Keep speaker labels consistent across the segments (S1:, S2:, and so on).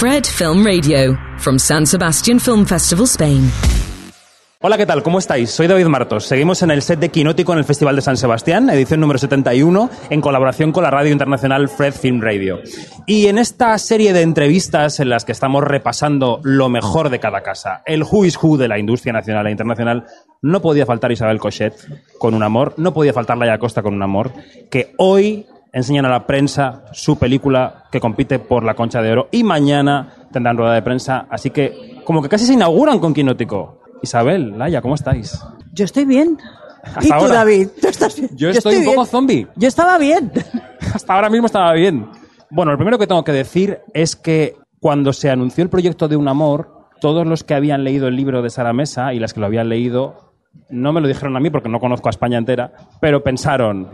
S1: Fred Film Radio, from San Sebastian Film Festival, Spain.
S2: Hola, ¿qué tal? ¿Cómo estáis? Soy David Martos. Seguimos en el set de Quinótico en el Festival de San Sebastián, edición número 71, en colaboración con la radio internacional Fred Film Radio. Y en esta serie de entrevistas en las que estamos repasando lo mejor de cada casa, el who is who de la industria nacional e internacional, no podía faltar Isabel Cochet con un amor, no podía faltar Laia Costa con un amor, que hoy enseñan a la prensa su película que compite por la Concha de Oro y mañana tendrán rueda de prensa, así que como que casi se inauguran con Quinótico. Isabel, Laia, ¿cómo estáis?
S3: Yo estoy bien.
S2: Hasta
S3: ¿Y tú,
S2: ahora.
S3: David? ¿Tú estás bien?
S2: Yo estoy un poco zombie.
S3: Yo estaba bien.
S2: Hasta ahora mismo estaba bien. Bueno, lo primero que tengo que decir es que cuando se anunció el proyecto de Un Amor, todos los que habían leído el libro de Sara Mesa y las que lo habían leído, no me lo dijeron a mí porque no conozco a España entera, pero pensaron,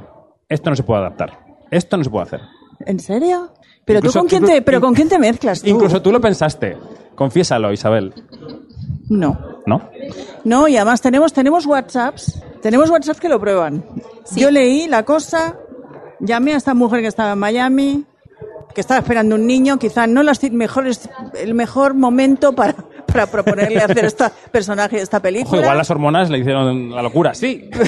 S2: esto no se puede adaptar, esto no se puede hacer.
S3: ¿En serio? ¿Pero
S2: Incluso-
S3: tú con quién te, pero con quién te mezclas tú?
S2: Incluso tú lo pensaste. Confiésalo, Isabel.
S3: No.
S2: ¿No?
S3: No, y además tenemos, tenemos WhatsApps. Tenemos WhatsApps que lo prueban. Yo leí la cosa, llamé a esta mujer que estaba en Miami, que estaba esperando un niño, quizá no las mejores, el mejor momento para, para proponerle hacer este personaje de esta
S2: Ojo,
S3: película.
S2: igual las hormonas le hicieron la locura, sí.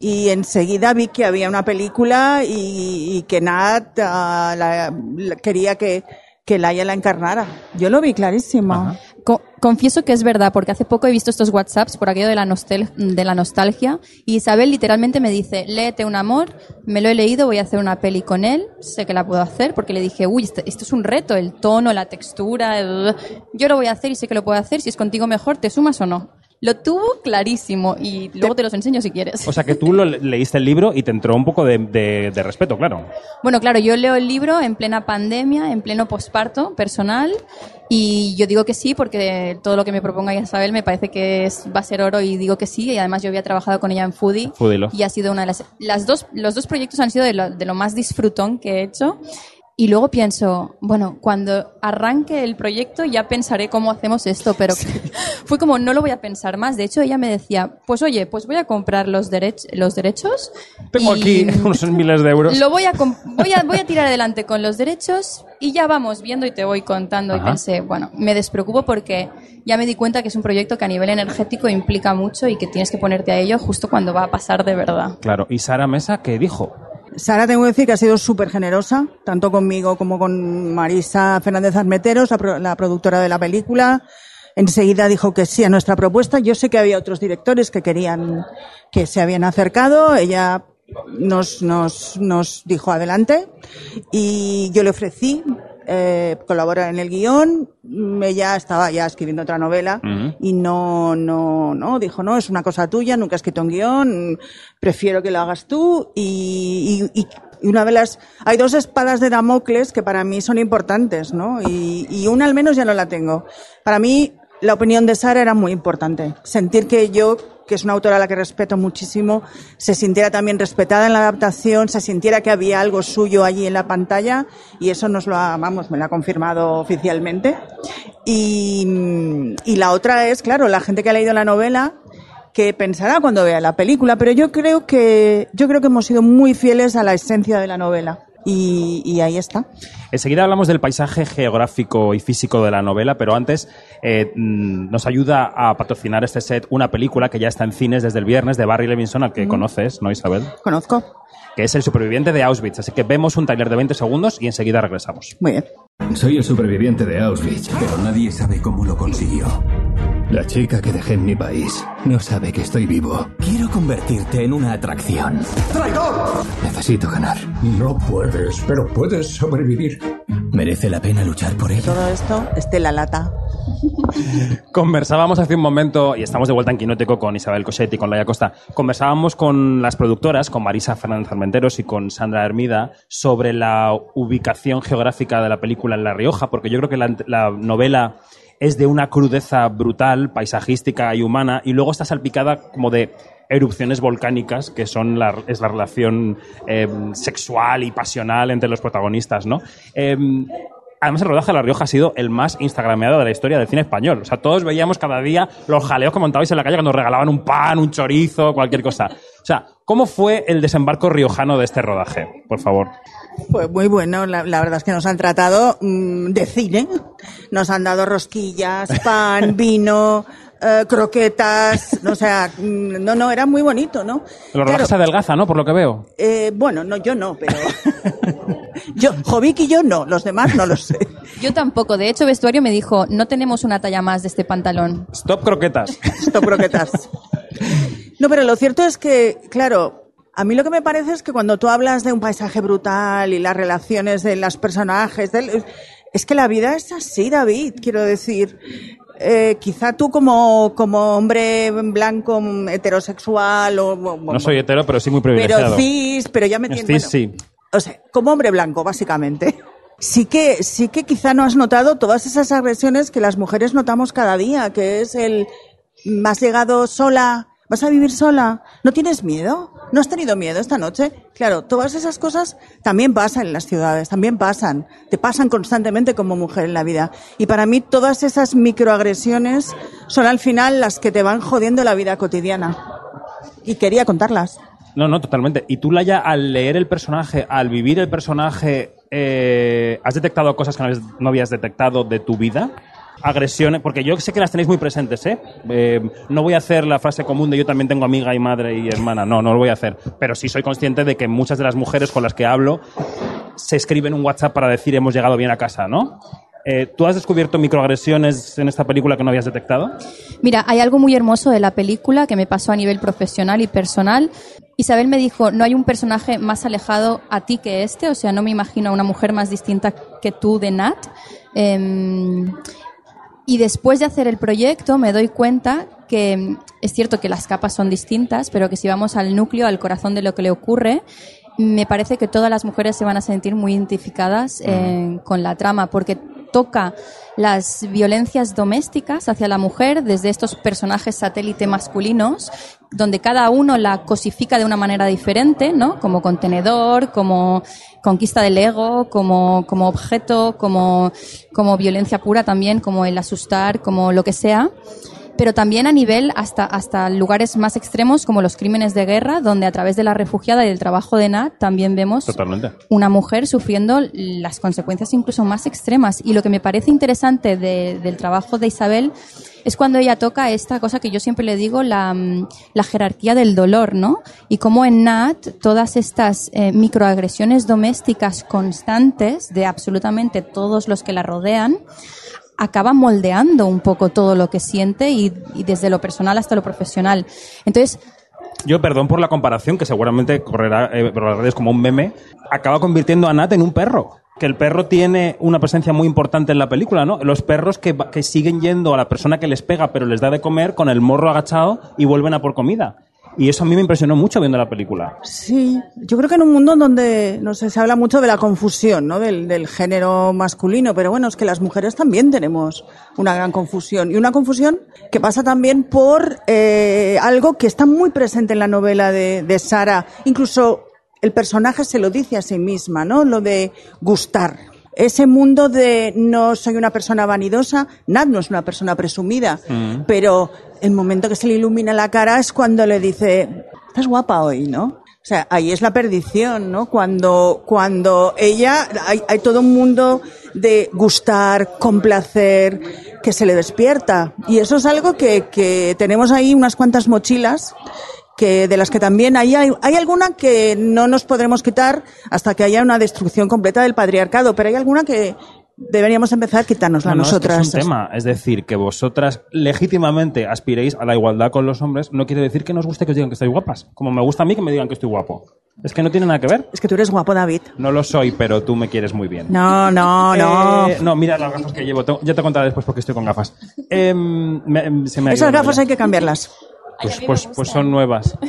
S3: Y enseguida vi que había una película y, y que Nat ah, la- la- quería que, que Laia la encarnara. Yo lo vi clarísimo.
S4: Co- confieso que es verdad, porque hace poco he visto estos WhatsApps por aquello de la, nostal- de la nostalgia y Isabel literalmente me dice, léete un amor, me lo he leído, voy a hacer una peli con él, sé que la puedo hacer porque le dije, uy, esto, esto es un reto, el tono, la textura, el- yo lo voy a hacer y sé que lo puedo hacer, si es contigo mejor, ¿te sumas o no? Lo tuvo clarísimo y luego te los enseño si quieres.
S2: O sea que tú lo le- leíste el libro y te entró un poco de, de- de respeto, claro.
S4: Bueno, claro, yo leo el libro en plena pandemia, en pleno posparto personal, y yo digo que sí porque todo lo que me proponga Isabel me parece que es, va a ser oro y digo que sí, y además yo había trabajado con ella en Foodie y ha sido una de las, las dos, los dos proyectos han sido de lo, de lo más disfrutón que he hecho. Y luego pienso, bueno, cuando arranque el proyecto ya pensaré cómo hacemos esto, pero fue como, no lo voy a pensar más. De hecho, ella me decía, pues oye, pues voy a comprar los, derech los derechos.
S2: Tengo
S4: y-
S2: aquí unos miles de euros.
S4: lo voy a, voy a voy a tirar adelante con los derechos y ya vamos viendo y te voy contando.
S2: Ajá.
S4: Y pensé, bueno, me despreocupo porque ya me di cuenta que es un proyecto que a nivel energético implica mucho y que tienes que ponerte a ello justo cuando va a pasar de verdad.
S2: Claro. ¿Y Sara Mesa qué dijo?
S3: Sara, tengo que decir que ha sido súper generosa, tanto conmigo como con Marisa Fernández Armeteros, la, pro- la productora de la película. Enseguida dijo que sí a nuestra propuesta. Yo sé que había otros directores que querían, que se habían acercado. Ella nos, nos, nos dijo adelante y yo le ofrecí eh, colaborar en el guion. Mm, Ella estaba ya escribiendo otra novela y no, no, no, dijo, no, es una cosa tuya, nunca he escrito un guion, prefiero que lo hagas tú y, y, y- y una de las, hay dos espadas de Damocles que para mí son importantes, ¿no? Y, y una al menos ya no la tengo. Para mí, la opinión de Sara era muy importante. Sentir que yo, que es una autora a la que respeto muchísimo, se sintiera también respetada en la adaptación, se sintiera que había algo suyo allí en la pantalla y eso nos lo ha, vamos, me lo ha confirmado oficialmente. Y, y la otra es, claro, la gente que ha leído la novela que pensará cuando vea la película, pero yo creo que yo creo que hemos sido muy fieles a la esencia de la novela y, y ahí está.
S2: Enseguida hablamos del paisaje geográfico y físico de la novela, pero antes eh, mm, nos ayuda a patrocinar este set una película que ya está en cines desde el viernes de Barry Levinson, al que conoces, ¿no, Isabel?
S3: Conozco.
S2: Que es el superviviente de Auschwitz. Así que vemos un taller de 20 segundos y enseguida regresamos.
S3: Muy bien.
S5: Soy el superviviente de Auschwitz.
S6: Pero nadie sabe cómo lo consiguió.
S5: La chica que dejé en mi país no sabe que estoy vivo.
S6: Quiero convertirte en una atracción.
S5: Necesito ganar.
S7: No puedes, pero puedes sobrevivir.
S6: ¿Merece la pena luchar por ello?
S3: Todo esto, esté la lata.
S2: Conversábamos hace un momento, y estamos de vuelta en Quinótico con Isabel Cosetti y con Laia Costa, conversábamos con las productoras, con Marisa Fernández Armenteros y con Sandra Hermida, sobre la ubicación geográfica de la película en La Rioja, porque yo creo que la, la novela es de una crudeza brutal, paisajística y humana, y luego está salpicada como de erupciones volcánicas, que son la, es la relación eh, sexual y pasional entre los protagonistas, ¿no? Em, Además, el rodaje de La Rioja ha sido el más instagrameado de la historia del cine español. O sea, todos veíamos cada día los jaleos que montabais en la calle cuando regalaban un pan, un chorizo, cualquier cosa. O sea, ¿cómo fue el desembarco riojano de este rodaje? Por favor.
S3: Pues muy bueno, la, la verdad es que nos han tratado mm, de cine. Nos han dado rosquillas, pan, vino, eh, croquetas, o sea, mm, no, no, era muy bonito, ¿no?
S2: El rodaje
S3: Claro,
S2: se adelgaza, ¿no? Por lo que veo.
S3: eh, bueno, no, yo no, pero... yo, Jovic y yo no, los demás no lo sé.
S4: Yo tampoco. De hecho, vestuario me dijo, no tenemos una talla más de este pantalón.
S2: Stop croquetas.
S3: Esto croquetas. No, pero lo cierto es que, claro, a mí lo que me parece es que cuando tú hablas de un paisaje brutal y las relaciones de los personajes, es que la vida es así, David, quiero decir. Eh, quizá tú como, como hombre blanco heterosexual o, o-
S2: No soy hetero, pero sí muy
S3: pero
S2: privilegiado.
S3: cis, pero ya me
S2: Cis,
S3: entiendes.
S2: sí.
S3: O sea, como hombre blanco, básicamente. Sí que, sí que quizá no has notado todas esas agresiones que las mujeres notamos cada día, que es el, "Mm, has llegado sola, vas a vivir sola, no tienes miedo, no has tenido miedo esta noche. Claro, todas esas cosas también pasan en las ciudades, también pasan, te pasan constantemente como mujer en la vida. Y para mí todas esas microagresiones son al final las que te van jodiendo la vida cotidiana. Y quería contarlas.
S2: No, no, totalmente. Y tú, Laia, al leer el personaje, al vivir el personaje, eh, ¿has detectado cosas que no habías, no habías detectado de tu vida? Agresiones, porque yo sé que las tenéis muy presentes, ¿eh? Eh, No voy a hacer la frase común de yo también tengo amiga y madre y hermana, no, no lo voy a hacer. Pero sí soy consciente de que muchas de las mujeres con las que hablo se escriben un WhatsApp para decir hemos llegado bien a casa, ¿no? Eh, ¿Tú has descubierto microagresiones en esta película que no habías detectado?
S4: Mira, hay algo muy hermoso de la película que me pasó a nivel profesional y personal. Isabel me dijo, no hay un personaje más alejado a ti que este, o sea, no me imagino a una mujer más distinta que tú de Nat. Em, y después de hacer el proyecto me doy cuenta que mm, es cierto que las capas son distintas, pero que si vamos al núcleo, al corazón de lo que le ocurre, me parece que todas las mujeres se van a sentir muy identificadas eh, con la trama, porque toca las violencias domésticas hacia la mujer desde estos personajes satélite masculinos, donde cada uno la cosifica de una manera diferente, ¿no? Como contenedor, como conquista del ego, como, como objeto, como, como violencia pura también, como el asustar, como lo que sea pero también a nivel hasta, hasta lugares más extremos como los crímenes de guerra, donde a través de la refugiada y del trabajo de Nat también vemos
S2: Totalmente.
S4: una mujer sufriendo las consecuencias incluso más extremas. Y lo que me parece interesante de- del trabajo de Isabel es cuando ella toca esta cosa que yo siempre le digo, la, mm, jerarquía del dolor, ¿no? Y cómo en Nat todas estas eh, microagresiones domésticas constantes de absolutamente todos los que la rodean, acaba moldeando un poco todo lo que siente y, y desde lo personal hasta lo profesional. Entonces,
S2: Yo, perdón por la comparación, que seguramente correrá eh, por las redes como un meme, acaba convirtiendo a Nat en un perro. Que el perro tiene una presencia muy importante en la película, ¿no? Los perros que, que siguen yendo a la persona que les pega, pero les da de comer con el morro agachado y vuelven a por comida. Y eso a mí me impresionó mucho viendo la película.
S3: Sí, yo creo que en un mundo donde, no sé, se habla mucho de la confusión, ¿no? Del, del género masculino, pero bueno, es que las mujeres también tenemos una gran confusión. Y una confusión que pasa también por eh, algo que está muy presente en la novela de, de Sara. Incluso el personaje se lo dice a sí misma, ¿no? Lo de gustar. Ese mundo de no soy una persona vanidosa, Nat no es una persona presumida, pero el momento que se le ilumina la cara es cuando le dice, estás guapa hoy, ¿no? O sea, ahí es la perdición, ¿no? Cuando, cuando ella, hay, hay todo un mundo de gustar, complacer, que se le despierta. Y eso es algo que, que tenemos ahí unas cuantas mochilas que de las que también hay, hay, hay alguna que no nos podremos quitar hasta que haya una destrucción completa del patriarcado, pero hay alguna que deberíamos empezar a quitárnosla
S2: No, no, es que
S3: nosotras.
S2: es un tema. Es decir, que vosotras legítimamente aspiréis a la igualdad con los hombres, no quiere decir que nos guste que os digan que estáis guapas. Como me gusta a mí que me digan que estoy guapo. Es que no tiene nada que ver.
S3: Es que tú eres guapo, David.
S2: No lo soy, pero tú me quieres muy bien.
S3: No, no, no.
S2: Eh, no, mira las gafas que llevo. Ya te contaré después porque estoy con gafas. Em, me- se me ha
S3: Esas gafas hay que cambiarlas.
S2: Pues, pues, pues son nuevas.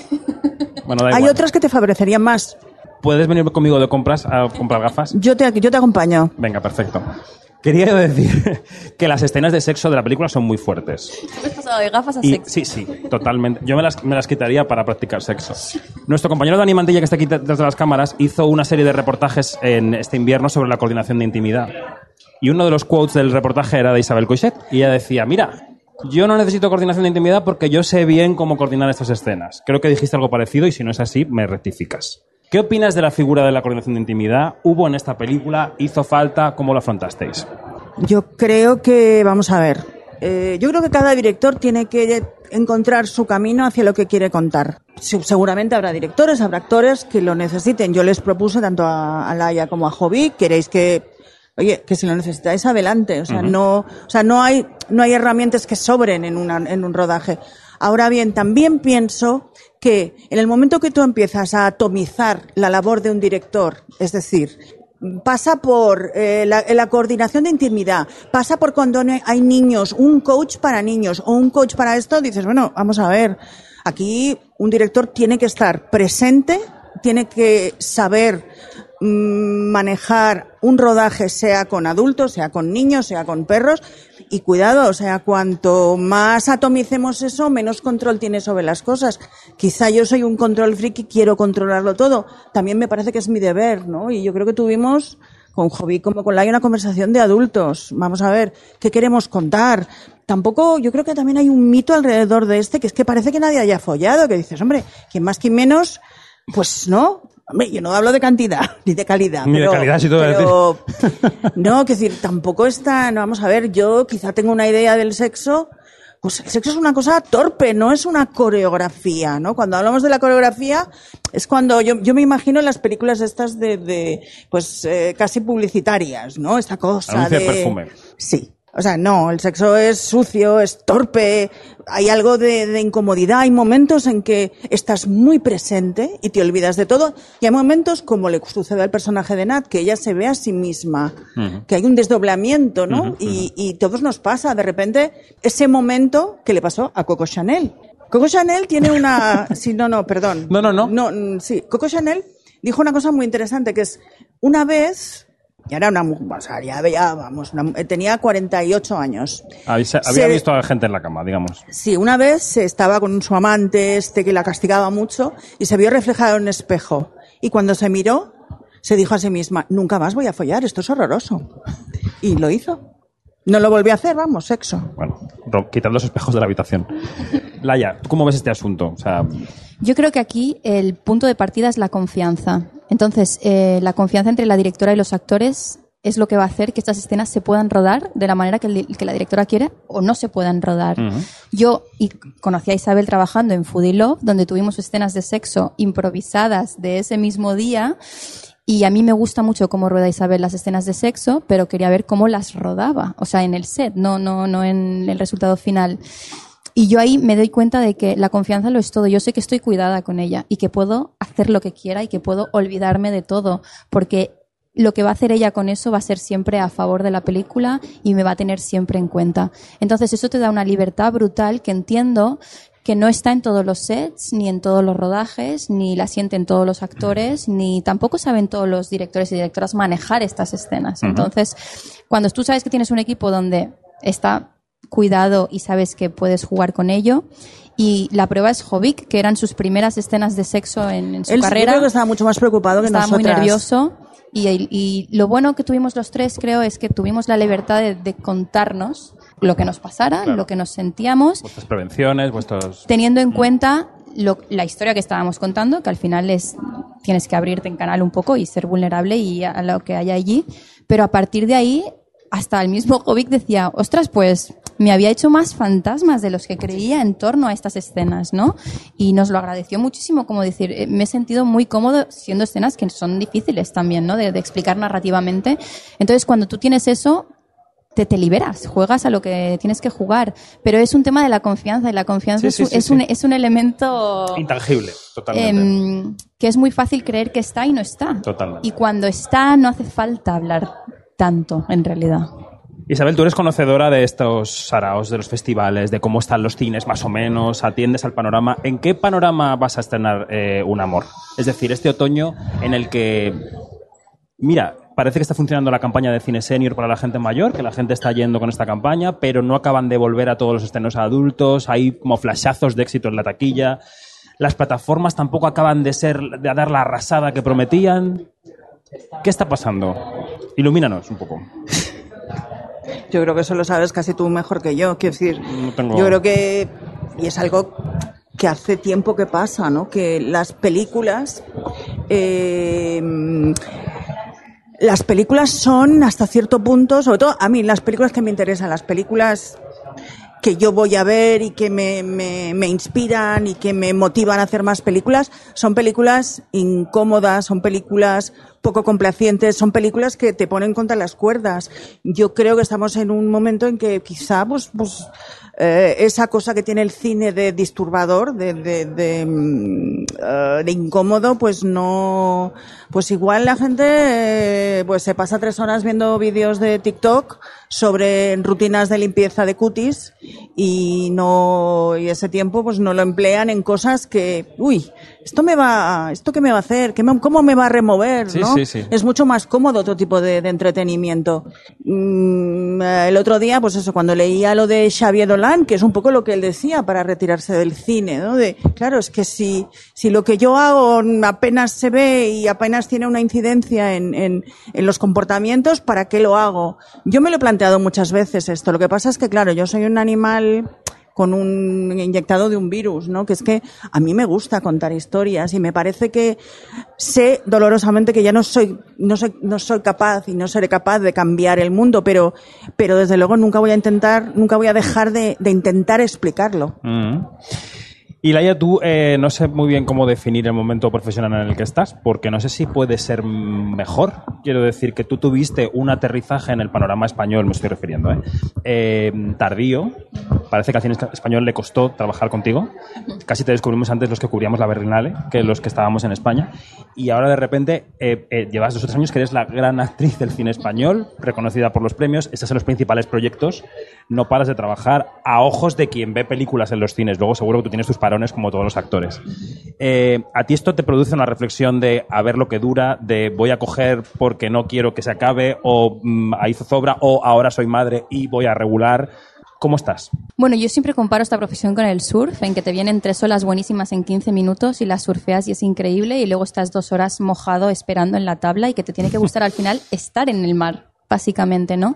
S2: Bueno, da
S3: Hay
S2: igual.
S3: otras que te favorecerían más.
S2: ¿Puedes venir conmigo de compras a comprar gafas?
S3: Yo te, yo te acompaño.
S2: Venga, perfecto. Quería decir que las escenas de sexo de la película son muy fuertes.
S4: has pasado de gafas a
S2: Y,
S4: sexo.
S2: sí, sí, totalmente. Yo me las, me las quitaría para practicar sexo. Nuestro compañero Dani Mantilla, que está aquí detrás de las cámaras, hizo una serie de reportajes en este invierno sobre la coordinación de intimidad. Y uno de los quotes del reportaje era de Isabel Coixet. Y ella decía, mira, yo no necesito coordinación de intimidad porque yo sé bien cómo coordinar estas escenas. Creo que dijiste algo parecido y si no es así, me rectificas. ¿Qué opinas de la figura de la coordinación de intimidad? ¿Hubo en esta película? ¿Hizo falta? ¿Cómo lo afrontasteis?
S3: Yo creo que, vamos a ver, eh, yo creo que cada director tiene que encontrar su camino hacia lo que quiere contar. Se- Seguramente habrá directores, habrá actores que lo necesiten. Yo les propuse tanto a, a Laia como a Jovi, queréis que, oye, que si lo necesitáis adelante. O sea, no, o sea, no hay, no hay herramientas que sobren en una, en un rodaje. Ahora bien, también pienso que en el momento que tú empiezas a atomizar la labor de un director, es decir, pasa por eh, la, la coordinación de intimidad, pasa por cuando hay niños, un coach para niños o un coach para esto, dices, bueno, vamos a ver, aquí un director tiene que estar presente, tiene que saber manejar un rodaje, sea con adultos, sea con niños, sea con perros, y cuidado, o sea, cuanto más atomicemos eso, menos control tiene sobre las cosas. Quizá yo soy un control freak y quiero controlarlo todo. También me parece que es mi deber, ¿no? Y yo creo que tuvimos con Jovi como con Lai una conversación de adultos. Vamos a ver, ¿qué queremos contar? Tampoco, yo creo que también hay un mito alrededor de este, que es que parece que nadie haya follado, que dices, hombre, quien más, quien menos, pues no. Hombre, yo no hablo de cantidad ni de calidad.
S2: Ni de calidad, voy a
S3: pero- no, que decir, tampoco está, no, vamos a ver, yo quizá tengo una idea del sexo, pues el sexo es una cosa torpe, no es una coreografía, ¿no? Cuando hablamos de la coreografía, es cuando yo, yo me imagino las películas estas de, de pues, eh, casi publicitarias, ¿no? Esta cosa
S2: Anuncio
S3: de...
S2: de perfume.
S3: Sí. O sea, no, el sexo es sucio, es torpe, hay algo de, de incomodidad, hay momentos en que estás muy presente y te olvidas de todo, y hay momentos, como le sucede al personaje de Nat, que ella se ve a sí misma, que hay un desdoblamiento, ¿no? y, y todos nos pasa, de repente, ese momento que le pasó a Coco Chanel. Coco Chanel tiene una... Sí, no, no, perdón.
S2: No, no, no.
S3: No, mm, sí, Coco Chanel dijo una cosa muy interesante, que es, una vez... Ya era una, o sea, ya veía, vamos, una- eh, tenía 48 años.
S2: Había, había
S3: Se-
S2: visto a gente en la cama, digamos.
S3: Sí, una vez se estaba con su amante, este que la castigaba mucho, y se vio reflejado en un espejo. Y cuando se miró, se dijo a sí misma, nunca más voy a follar, esto es horroroso. Y lo hizo. No lo volvió a hacer, vamos, sexo.
S2: Bueno, quitando los espejos de la habitación. Laia, ¿tú cómo ves este asunto? O sea,
S4: Yo creo que aquí el punto de partida es la confianza. Entonces, eh, la confianza entre la directora y los actores es lo que va a hacer que estas escenas se puedan rodar de la manera que, el que la directora quiere o no se puedan rodar. Yo y conocí a Isabel trabajando en Foodie Love, donde tuvimos escenas de sexo improvisadas de ese mismo día. Y a mí me gusta mucho cómo rueda Isabel las escenas de sexo, pero quería ver cómo las rodaba, o sea, en el set, no, no, no en el resultado final. Y yo ahí me doy cuenta de que la confianza lo es todo. Yo sé que estoy cuidada con ella y que puedo hacer lo que quiera y que puedo olvidarme de todo, porque lo que va a hacer ella con eso va a ser siempre a favor de la película y me va a tener siempre en cuenta. Entonces eso te da una libertad brutal que entiendo que no está en todos los sets, ni en todos los rodajes, ni la sienten todos los actores, ni tampoco saben todos los directores y directoras manejar estas escenas. Entonces, cuando tú sabes que tienes un equipo donde está cuidado y sabes que puedes jugar con ello. Y la prueba es Jovic, que eran sus primeras escenas de sexo en, en su
S3: Él,
S4: carrera.
S3: Yo creo que estaba mucho más preocupado que
S4: Estaba muy
S3: nosotras.
S4: nervioso. Y, y lo bueno que tuvimos los tres, creo, es que tuvimos la libertad de, de contarnos lo que nos pasara,
S2: Claro.
S4: lo que nos sentíamos,
S2: vuestras prevenciones, vuestros...
S4: teniendo en cuenta lo- la historia que estábamos contando, que al final es tienes que abrirte en canal un poco y ser vulnerable y a, a lo que hay allí. Pero a partir de ahí, hasta el mismo Jovic decía, ostras, pues me había hecho más fantasmas de los que creía en torno a estas escenas, ¿no? Y nos lo agradeció muchísimo, como decir, eh, me he sentido muy cómodo siendo escenas que son difíciles también, ¿no? De, de explicar narrativamente. Entonces, cuando tú tienes eso, te, te liberas, juegas a lo que tienes que jugar. Pero es un tema de la confianza y la confianza
S2: Sí,
S4: es,
S2: sí,
S4: un, es un elemento
S2: Intangible, totalmente.
S4: em, que es muy fácil creer que está y no está.
S2: Totalmente.
S4: Y cuando está, no hace falta hablar tanto, en realidad.
S2: Isabel, tú eres conocedora de estos saraos, de los festivales, de cómo están los cines más o menos, atiendes al panorama. ¿En qué panorama vas a estrenar eh, Un Amor? Es decir, este otoño en el que, mira, parece que está funcionando la campaña de cine senior para la gente mayor, que la gente está yendo con esta campaña, pero no acaban de volver a todos los estrenos a adultos, hay como flashazos de éxito en la taquilla. Las plataformas tampoco acaban de ser, de dar la arrasada que prometían. ¿Qué está pasando? Ilumínanos un poco.
S3: Yo creo que eso lo sabes casi tú mejor que yo. Quiero decir,
S2: No tengo-
S3: yo creo que, y es algo que hace tiempo que pasa, ¿no? Que las películas, eh, las películas son hasta cierto punto, sobre todo a mí, las películas que me interesan, las películas que yo voy a ver y que me, me, me inspiran y que me motivan a hacer más películas, son películas incómodas, son películas poco complacientes, son películas que te ponen contra las cuerdas. Yo creo que estamos en un momento en que quizá pues, pues eh, esa cosa que tiene el cine de disturbador, de, de, de, eh, de incómodo, pues no, pues igual la gente eh, pues se pasa tres horas viendo vídeos de TikTok sobre rutinas de limpieza de cutis y no y ese tiempo pues no lo emplean en cosas que uy esto me va esto qué me va a hacer ¿Qué me- cómo me va a remover
S2: Sí,
S3: ¿no?
S2: sí, sí.
S3: es mucho más cómodo otro tipo de, de entretenimiento Mm, eh, el otro día pues eso cuando leía lo de Xavier Dolan que es un poco lo que él decía para retirarse del cine ¿no? de claro es que si si lo que yo hago apenas se ve y apenas tiene una incidencia en, en, en los comportamientos para qué lo hago yo me lo he planteado muchas veces esto lo que pasa es que claro yo soy un animal con un inyectado de un virus, ¿no? Que es que a mí me gusta contar historias y me parece que sé dolorosamente que ya no soy, no soy, no soy capaz y no seré capaz de cambiar el mundo, pero, pero desde luego nunca voy a intentar, nunca voy a dejar de, de intentar explicarlo.
S2: Mm. Y Laia, tú eh, no sé muy bien cómo definir el momento profesional en el que estás, porque no sé si puede ser mejor. Quiero decir que tú tuviste un aterrizaje en el panorama español, me estoy refiriendo, ¿eh? Eh, tardío. Parece que al cine español le costó trabajar contigo. Casi te descubrimos antes los que cubríamos la Berlinale que los que estábamos en España. Y ahora de repente eh, eh, llevas dos o tres años que eres la gran actriz del cine español, reconocida por los premios. Estás en los principales proyectos. No paras de trabajar a ojos de quien ve películas en los cines. Luego seguro que tú tienes tus como todos los actores. Eh, ¿A ti esto te produce una reflexión de a ver lo que dura, de voy a coger porque no quiero que se acabe, o mm, ahí zozobra, o ahora soy madre y voy a regular? ¿Cómo estás?
S4: Bueno, yo siempre comparo esta profesión con el surf, en que te vienen tres olas buenísimas en 15 minutos y las surfeas y es increíble, y luego estás dos horas mojado esperando en la tabla y que te tiene que gustar al final estar en el mar, básicamente, ¿no?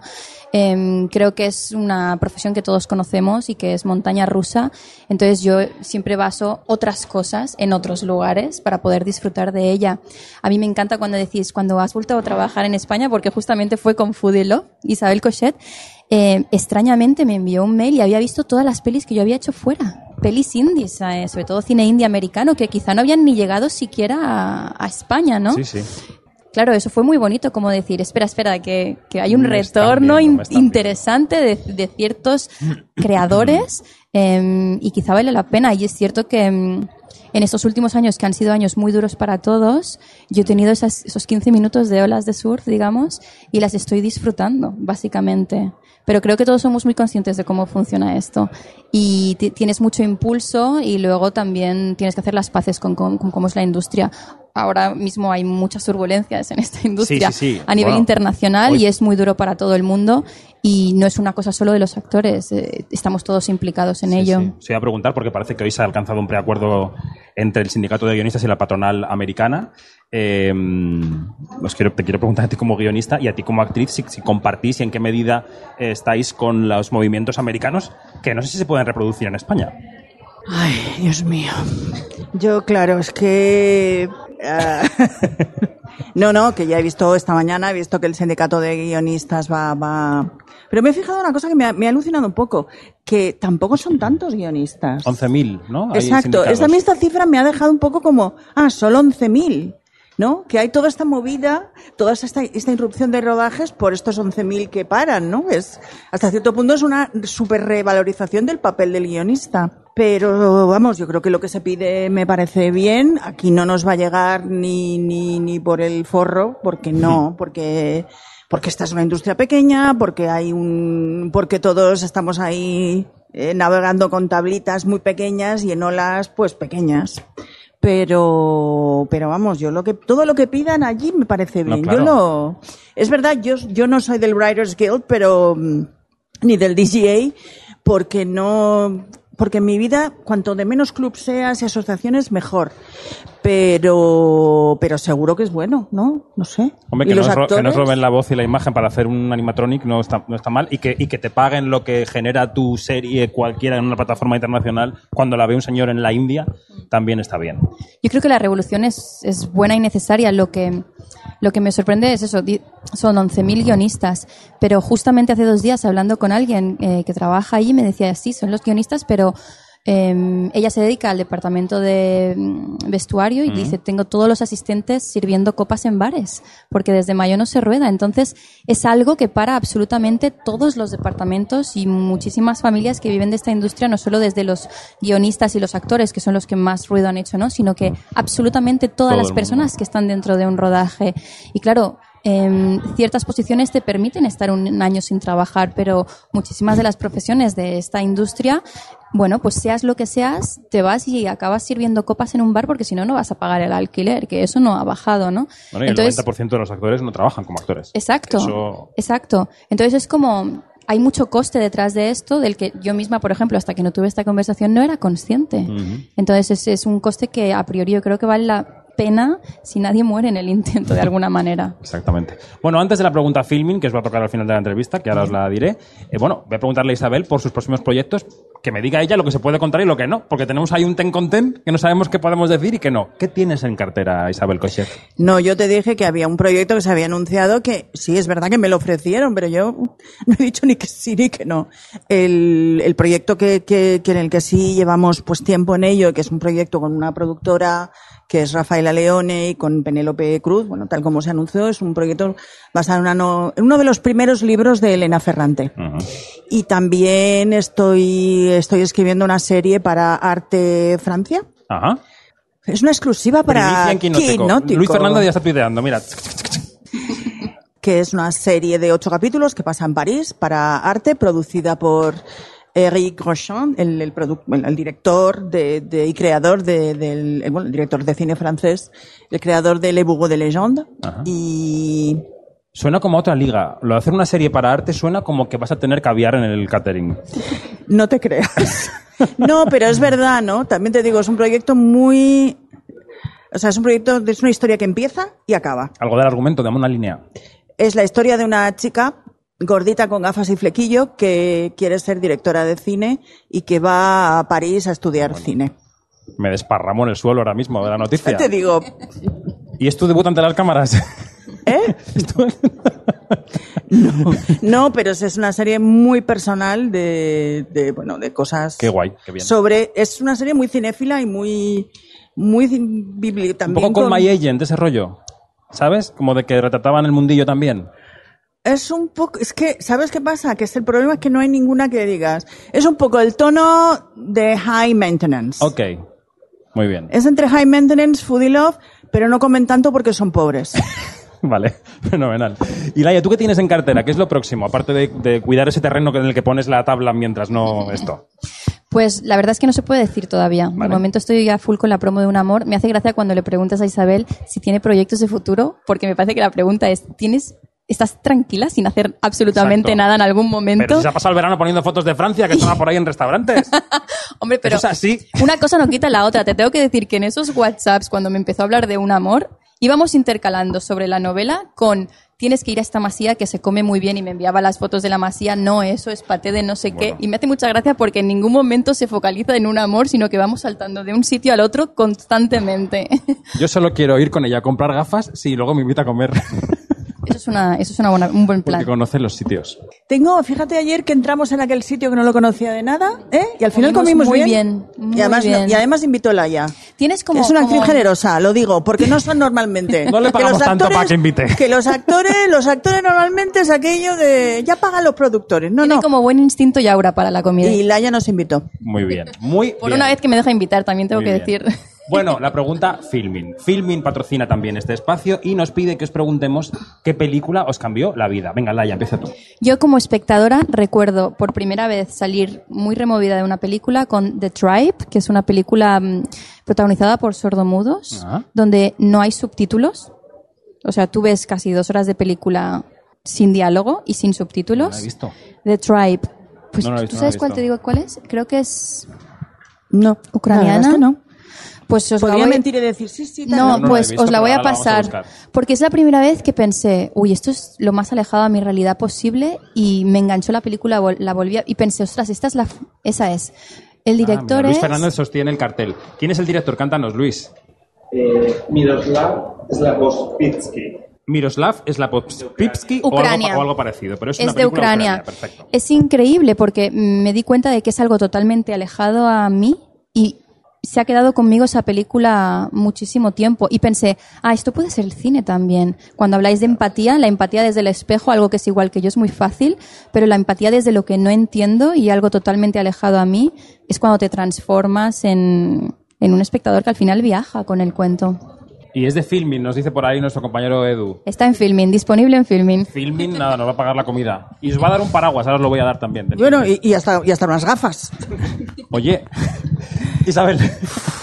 S4: Em, creo que es una profesión que todos conocemos y que es montaña rusa, entonces yo siempre baso otras cosas en otros lugares para poder disfrutar de ella. A mí me encanta cuando decís, cuando has vuelto a trabajar en España, porque justamente fue con Fudelo, Isabel Cochet, eh, extrañamente me envió un mail y había visto todas las pelis que yo había hecho fuera. Pelis indies, eh, sobre todo cine indie americano, que quizá no habían ni llegado siquiera a, a España, ¿no?
S2: Sí, sí.
S4: Claro, eso fue muy bonito, como decir, espera, espera, que, que hay un
S2: Me
S4: retorno
S2: viendo,
S4: in- interesante de, de ciertos creadores em, y quizá vale la pena. Y es cierto que em, en estos últimos años, que han sido años muy duros para todos, yo he tenido esas- esos 15 minutos de olas de surf, digamos, y las estoy disfrutando, básicamente. Pero creo que todos somos muy conscientes de cómo funciona esto. Y ti- tienes mucho impulso y luego también tienes que hacer las paces con, con- con cómo es la industria. Ahora mismo hay muchas turbulencias en esta industria
S2: sí, sí.
S4: a nivel
S2: Bueno,
S4: internacional
S2: hoy-
S4: y es muy duro para todo el mundo. Y no es una cosa solo de los actores, eh, estamos todos implicados en
S2: Sí,
S4: ello.
S2: sí. Se iba a preguntar porque parece que hoy se ha alcanzado un preacuerdo entre el sindicato de guionistas y la patronal americana. Eh, os quiero, te quiero preguntar a ti como guionista y a ti como actriz si, si compartís y en qué medida eh, estáis con los movimientos americanos que no sé si se pueden reproducir en España.
S3: Ay, Dios mío. Yo, claro, es que... ah, no, no, que ya he visto esta mañana, he visto que el sindicato de guionistas va... va... Pero me he fijado en una cosa que me ha, me ha alucinado un poco, que tampoco son tantos guionistas.
S2: 11.000, ¿no?
S3: Exacto. Esta, esta cifra me ha dejado un poco como, ah, solo 11.000. ¿No? Que hay toda esta movida, toda esta, esta interrupción de rodajes por estos 11.000 que paran, ¿no? Es, hasta cierto punto es una super revalorización del papel del guionista. Pero vamos, yo creo que lo que se pide me parece bien. Aquí no nos va a llegar ni, ni, ni por el forro, porque no, porque, porque esta es una industria pequeña, porque hay un, porque todos estamos ahí eh, navegando con tablitas muy pequeñas y en olas pues pequeñas. Pero, pero vamos, yo lo que, todo lo que pidan allí me parece
S2: No,
S3: bien.
S2: claro.
S3: Yo lo, es verdad, yo, yo no soy del Writers Guild, pero, mm, ni del DGA, porque no, porque en mi vida, cuanto de menos club seas y asociaciones, mejor. Pero, pero seguro que es bueno, ¿no? No sé.
S2: Hombre,
S3: ¿Y
S2: que,
S3: los
S2: nos, ro- que nos
S3: actores?
S2: roben la voz y la imagen para hacer un animatronic no está, no está mal y que, y que te paguen lo que genera tu serie cualquiera en una plataforma internacional cuando la ve un señor en la India también está bien.
S4: Yo creo que la revolución es, es buena y necesaria. Lo que, lo que me sorprende es eso, son 11.000 guionistas, pero justamente hace dos días hablando con alguien eh, que trabaja allí me decía, sí, son los guionistas, pero eh, ella se dedica al departamento de mm, vestuario y dice, tengo todos los asistentes sirviendo copas en bares, porque desde mayo no se rueda. Entonces, es algo que para absolutamente todos los departamentos y muchísimas familias que viven de esta industria, no solo desde los guionistas y los actores, que son los que más ruido han hecho, ¿no? Sino que absolutamente todas
S2: Todo
S4: las personas que están dentro de un rodaje. Y claro, em, ciertas posiciones te permiten estar un año sin trabajar, pero muchísimas de las profesiones de esta industria, bueno, pues seas lo que seas, te vas y acabas sirviendo copas en un bar porque si no, no vas a pagar el alquiler, que eso no ha bajado, ¿no?
S2: Bueno, y el 90% de los actores no trabajan como actores.
S4: Exacto,
S2: Eso-
S4: exacto. Entonces es como hay mucho coste detrás de esto del que yo misma, por ejemplo, hasta que no tuve esta conversación no era consciente. Entonces es, es un coste que a priori yo creo que vale la pena si nadie muere en el intento de alguna manera.
S2: Exactamente. Bueno, antes de la pregunta filming, que os va a tocar al final de la entrevista, que ahora os la diré, eh, bueno, voy a preguntarle a Isabel por sus próximos proyectos, que me diga ella lo que se puede contar y lo que no, porque tenemos ahí un ten con ten que no sabemos qué podemos decir y qué no. ¿Qué tienes en cartera, Isabel Cochet?
S3: No, yo te dije que había un proyecto que se había anunciado que sí, es verdad que me lo ofrecieron, pero yo no he dicho ni que sí ni que no. El, el proyecto que, que, que en el que sí llevamos pues tiempo en ello, que es un proyecto con una productora que es Rafaela Leone y con Penélope Cruz, bueno, tal como se anunció, es un proyecto basado en, una no- en uno de los primeros libros de Elena Ferrante. Y también estoy, estoy escribiendo una serie para Arte Francia.
S2: Ajá.
S3: Es una exclusiva para
S2: Quinótico.
S3: Quinótico.
S2: Luis Fernando ya está tuiteando, mira.
S3: que es una serie de ocho capítulos que pasa en París para arte, producida por Eric Rochon, el, director de, de- y creador de- del, el, bueno, el director de cine francés, el creador de Le Bourreau de Légende. Y
S2: Suena como a otra liga. Lo de hacer una serie para arte suena como que vas a tener caviar en el catering.
S3: no te creas. no, pero es verdad, ¿no? También te digo, es un proyecto muy, o sea, es un proyecto, es una historia que empieza y acaba.
S2: Algo del argumento, dame una línea.
S3: Es la historia de una chica gordita con gafas y flequillo que quiere ser directora de cine y que va a París a estudiar cine.
S2: Me desparramo en el suelo ahora mismo de la noticia.
S3: Te digo,
S2: ¿Y es tu debut ante las cámaras?
S3: ¿eh? No, no, pero es una serie muy personal de, de, bueno, de cosas.
S2: Qué guay, qué bien.
S3: Sobre, es una serie muy cinéfila y muy, muy bibli
S2: Un poco con
S3: con-
S2: My Agent, ese rollo. ¿Sabes? Como de que retrataban el mundillo también.
S3: Es un poco, es que, ¿sabes qué pasa? Que es el problema es que no hay ninguna que digas. Es un poco el tono de high maintenance.
S2: Ok. Muy bien.
S3: Es entre high maintenance, foodie love, pero no comen tanto porque son pobres.
S2: Vale, fenomenal. Y Laia, ¿tú qué tienes en cartera? ¿Qué es lo próximo? Aparte de, de cuidar ese terreno en el que pones la tabla mientras no esto.
S4: Pues la verdad es que no se puede decir todavía.
S2: Vale.
S4: De momento estoy ya full con la promo de un amor. Me hace gracia cuando le preguntas a Isabel si tiene proyectos de futuro, porque me parece que la pregunta es, ¿tienes, estás tranquila sin hacer absolutamente
S2: Exacto.
S4: nada en algún momento?
S2: Pero si se ha pasado el verano poniendo fotos de Francia que estaba por ahí en restaurantes.
S4: Hombre, pero
S2: Eso es así.
S4: una cosa no quita la otra. Te tengo que decir que en esos WhatsApps, cuando me empezó a hablar de un amor, íbamos intercalando sobre la novela con tienes que ir a esta masía que se come muy bien y me enviaba las fotos de la masía, no, eso es paté de no sé qué. Y me hace mucha gracia porque en ningún momento se focaliza en un amor, sino que vamos saltando de un sitio al otro constantemente.
S2: Yo solo quiero ir con ella a comprar gafas si luego me invita a comer.
S4: Eso es, una, eso es una buena, un buen plan.
S2: Porque conoce los sitios.
S3: Tengo, fíjate ayer que entramos en aquel sitio que no lo conocía de nada, ¿eh? Y al final
S4: Comimos
S3: comimos
S4: muy
S3: bien.
S4: bien, muy
S3: y además,
S4: bien.
S3: y además invitó Laia.
S4: Tienes como...
S3: es una actriz
S4: como-
S3: generosa, lo digo, porque no son normalmente.
S2: No le
S3: Que
S2: pagamos
S3: los
S2: tanto para que invite.
S3: Que los actores, los actores normalmente es aquello de ya pagan los productores. No,
S4: Tiene
S3: no.
S4: como buen instinto y aura para la comida.
S3: Y Laia nos invitó.
S2: Muy bien. Muy
S4: Por
S2: bien.
S4: una vez que me deja invitar, también tengo
S2: Muy
S4: que
S2: bien.
S4: decir.
S2: Bueno, la pregunta Filmin. Filmin patrocina también este espacio y nos pide que os preguntemos qué película os cambió la vida. Venga, Laia, empieza tú.
S4: Yo como espectadora recuerdo por primera vez salir muy removida de una película con The Tribe, que es una película mm, protagonizada por sordomudos,
S2: Ah.
S4: donde no hay subtítulos. O sea, tú ves casi dos horas de película sin diálogo y sin subtítulos.
S2: No la he visto.
S4: The Tribe. Pues,
S2: No la he
S4: ¿tú
S2: visto, no la he
S4: sabes cuál te digo cuál es? Creo que es...
S3: No.
S4: ucraniana.
S3: no.
S4: Pues os la
S3: Podría
S4: voy-
S3: mentir y decir sí, sí, tal.
S4: No,
S2: No, no la he
S4: pues
S2: visto,
S4: os la voy a
S2: la
S4: pasar. porque es la primera vez que pensé, uy, esto es lo más alejado a mi realidad posible y me enganchó la película, la volví a- y pensé, ostras, esta es la, esa es. El
S2: Ah,
S4: director
S2: mira, Luis
S4: es
S2: Fernández sostiene el cartel. ¿Quién es el director? Cántanos, Luis.
S8: Eh, Miroslav Slavovitsky.
S2: Miroslav Slavovitsky o algo,
S4: Ucrania.
S2: o algo parecido, pero es,
S4: es
S2: una
S4: de Ucrania.
S2: Perfecto.
S4: Es increíble porque mm, me di cuenta de que es algo totalmente alejado a mí y se ha quedado conmigo esa película muchísimo tiempo y pensé, ah, esto puede ser el cine también. Cuando habláis de empatía, la empatía desde el espejo, algo que es igual que yo, es muy fácil, pero la empatía desde lo que no entiendo y algo totalmente alejado a mí es cuando te transformas en, en un espectador que al final viaja con el cuento.
S2: Y es de Filmin, nos dice por ahí nuestro compañero Edu.
S4: Está en Filmin, disponible en Filmin.
S2: Filmin, nada, nos va a pagar la comida. Y os va a dar un paraguas, ahora os lo voy a dar también.
S3: Bueno, y, y hasta, y hasta unas gafas.
S2: Oye, Isabel,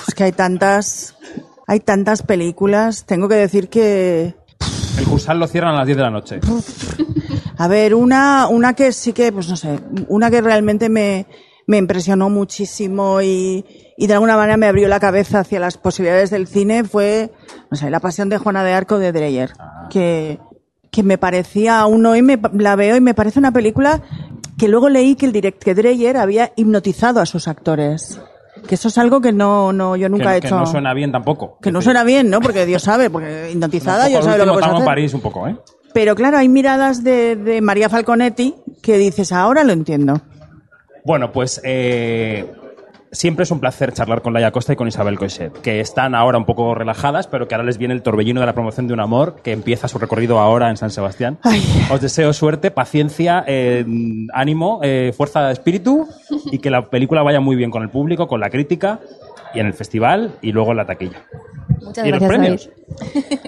S3: Es que hay tantas, hay tantas películas. Tengo que decir que,
S2: el Cursal lo cierran a las 10 de la noche.
S3: a ver, una, una que sí que, pues no sé, una que realmente me, me impresionó muchísimo y, y de alguna manera me abrió la cabeza hacia las posibilidades del cine fue, no sé, La Pasión de Juana de Arco de Dreyer, que, que me parecía, aún hoy me, la veo y me parece una película que luego leí que el direct, que Dreyer había hipnotizado a sus actores. Que eso es algo que no, no, yo nunca
S2: que,
S3: he
S2: que
S3: hecho.
S2: no suena bien tampoco.
S3: Que no suena bien, ¿no? Porque Dios sabe, porque hipnotizada
S2: poco
S3: sabe lo que puedes hacer.
S2: París un poco, ¿eh?
S3: Pero claro, hay miradas de, de María Falconetti que dices, ahora lo entiendo.
S2: Bueno, pues eh, siempre es un placer charlar con Laia Costa y con Isabel Coixet, que están ahora un poco relajadas, pero que ahora les viene el torbellino de la promoción de un amor que empieza su recorrido ahora en San Sebastián.
S3: Ay.
S2: Os deseo suerte, paciencia, eh, ánimo, eh, fuerza de espíritu y que la película vaya muy bien con el público, con la crítica y en el festival y luego en la taquilla.
S4: Muchas
S2: ¿Y los
S4: gracias,
S2: premios?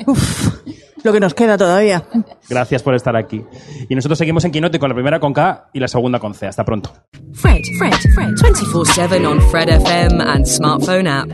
S4: David.
S3: Lo que nos queda todavía.
S2: Gracias por estar aquí. Y nosotros seguimos en Quinote con la primera con K y la segunda con C. Hasta pronto.
S1: Fred, Fred, Fred, 24 7 on Fred FM and smartphone app.